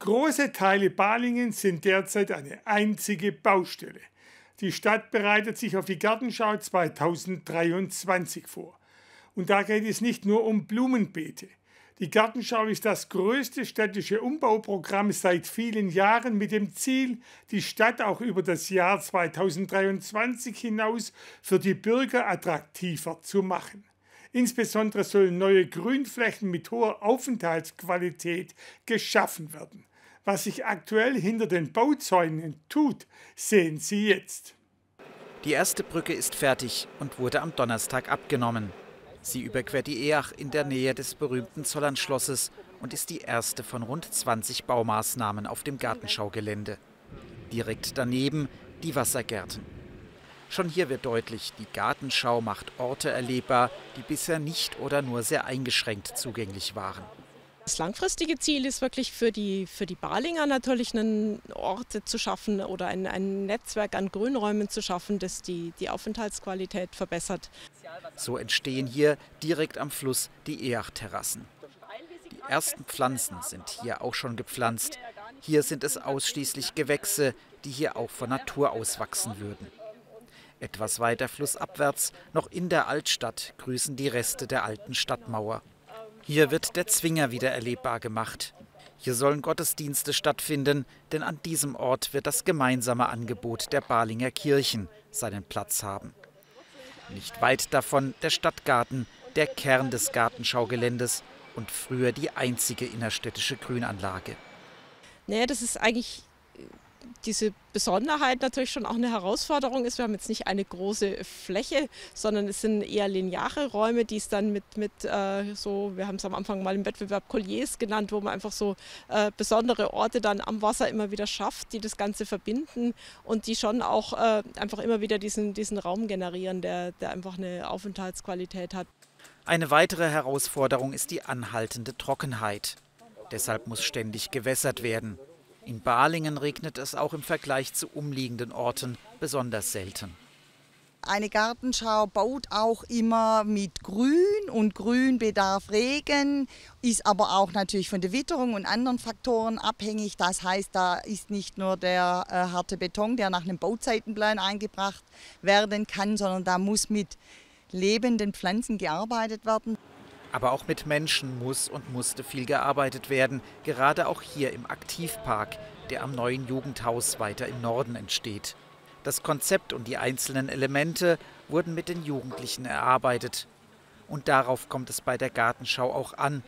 Große Teile Balingen sind derzeit eine einzige Baustelle. Die Stadt bereitet sich auf die Gartenschau 2023 vor. Und da geht es nicht nur um Blumenbeete. Die Gartenschau ist das größte städtische Umbauprogramm seit vielen Jahren mit dem Ziel, die Stadt auch über das Jahr 2023 hinaus für die Bürger attraktiver zu machen. Insbesondere sollen neue Grünflächen mit hoher Aufenthaltsqualität geschaffen werden. Was sich aktuell hinter den Bauzäunen tut, sehen Sie jetzt. Die erste Brücke ist fertig und wurde am Donnerstag abgenommen. Sie überquert die Each in der Nähe des berühmten Zollernschlosses und ist die erste von rund 20 Baumaßnahmen auf dem Gartenschaugelände. Direkt daneben die Wassergärten. Schon hier wird deutlich, die Gartenschau macht Orte erlebbar, die bisher nicht oder nur sehr eingeschränkt zugänglich waren. Das langfristige Ziel ist wirklich für die, für die Balinger natürlich einen Ort zu schaffen oder ein, ein Netzwerk an Grünräumen zu schaffen, das die, die Aufenthaltsqualität verbessert. So entstehen hier direkt am Fluss die Each-Terrassen. Die ersten Pflanzen sind hier auch schon gepflanzt. Hier sind es ausschließlich Gewächse, die hier auch von Natur aus wachsen würden. Etwas weiter flussabwärts, noch in der Altstadt, grüßen die Reste der alten Stadtmauer. Hier wird der Zwinger wieder erlebbar gemacht. Hier sollen Gottesdienste stattfinden, denn an diesem Ort wird das gemeinsame Angebot der Balinger Kirchen seinen Platz haben. Nicht weit davon der Stadtgarten, der Kern des Gartenschaugeländes und früher die einzige innerstädtische Grünanlage. Naja, das ist eigentlich diese Besonderheit natürlich schon auch eine Herausforderung ist. Wir haben jetzt nicht eine große Fläche, sondern es sind eher lineare Räume, die es dann mit, mit äh, so, wir haben es am Anfang mal im Wettbewerb Colliers genannt, wo man einfach so äh, besondere Orte dann am Wasser immer wieder schafft, die das Ganze verbinden und die schon auch äh, einfach immer wieder diesen, diesen Raum generieren, der, der einfach eine Aufenthaltsqualität hat. Eine weitere Herausforderung ist die anhaltende Trockenheit. Deshalb muss ständig gewässert werden. In Balingen regnet es auch im Vergleich zu umliegenden Orten besonders selten. Eine Gartenschau baut auch immer mit Grün und Grün bedarf Regen, ist aber auch natürlich von der Witterung und anderen Faktoren abhängig. Das heißt, da ist nicht nur der äh, harte Beton, der nach einem Bauzeitenplan eingebracht werden kann, sondern da muss mit lebenden Pflanzen gearbeitet werden. Aber auch mit Menschen muss und musste viel gearbeitet werden, gerade auch hier im Aktivpark, der am neuen Jugendhaus weiter im Norden entsteht. Das Konzept und die einzelnen Elemente wurden mit den Jugendlichen erarbeitet. Und darauf kommt es bei der Gartenschau auch an,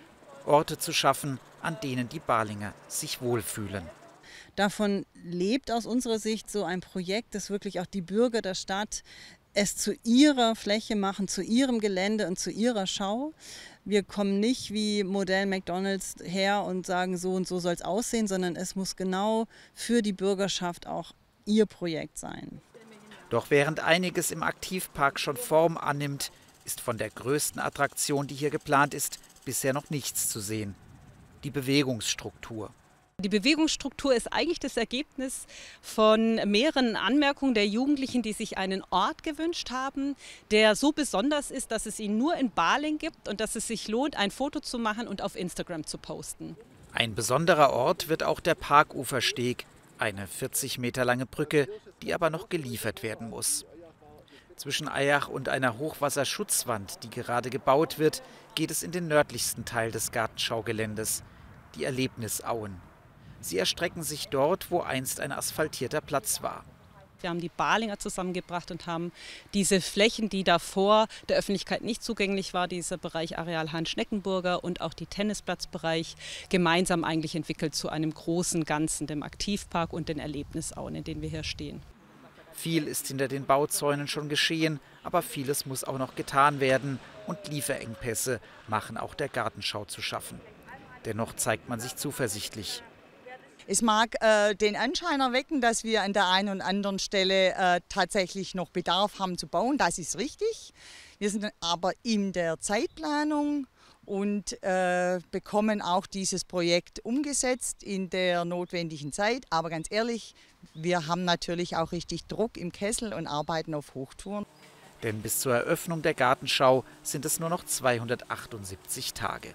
Orte zu schaffen, an denen die Balinger sich wohlfühlen. Davon lebt aus unserer Sicht so ein Projekt, das wirklich auch die Bürger der Stadt es zu ihrer Fläche machen, zu ihrem Gelände und zu ihrer Schau. Wir kommen nicht wie Modell McDonald's her und sagen, so und so soll es aussehen, sondern es muss genau für die Bürgerschaft auch ihr Projekt sein. Doch während einiges im Aktivpark schon Form annimmt, ist von der größten Attraktion, die hier geplant ist, bisher noch nichts zu sehen. Die Bewegungsstruktur. Die Bewegungsstruktur ist eigentlich das Ergebnis von mehreren Anmerkungen der Jugendlichen, die sich einen Ort gewünscht haben, der so besonders ist, dass es ihn nur in Baling gibt und dass es sich lohnt, ein Foto zu machen und auf Instagram zu posten. Ein besonderer Ort wird auch der Parkufersteg, eine 40 Meter lange Brücke, die aber noch geliefert werden muss. Zwischen Eyach und einer Hochwasserschutzwand, die gerade gebaut wird, geht es in den nördlichsten Teil des Gartenschaugeländes, die Erlebnisauen. Sie erstrecken sich dort, wo einst ein asphaltierter Platz war. Wir haben die Balinger zusammengebracht und haben diese Flächen, die davor der Öffentlichkeit nicht zugänglich war, dieser Bereich Areal Hans-Schneckenburger und auch die Tennisplatzbereich, gemeinsam eigentlich entwickelt zu einem großen Ganzen, dem Aktivpark und den Erlebnisauen, in denen wir hier stehen. Viel ist hinter den Bauzäunen schon geschehen, aber vieles muss auch noch getan werden und Lieferengpässe machen auch der Gartenschau zu schaffen. Dennoch zeigt man sich zuversichtlich. Es mag äh, den Anschein erwecken, dass wir an der einen und anderen Stelle äh, tatsächlich noch Bedarf haben zu bauen. Das ist richtig. Wir sind aber in der Zeitplanung und äh, bekommen auch dieses Projekt umgesetzt in der notwendigen Zeit. Aber ganz ehrlich, wir haben natürlich auch richtig Druck im Kessel und arbeiten auf Hochtouren. Denn bis zur Eröffnung der Gartenschau sind es nur noch 278 Tage.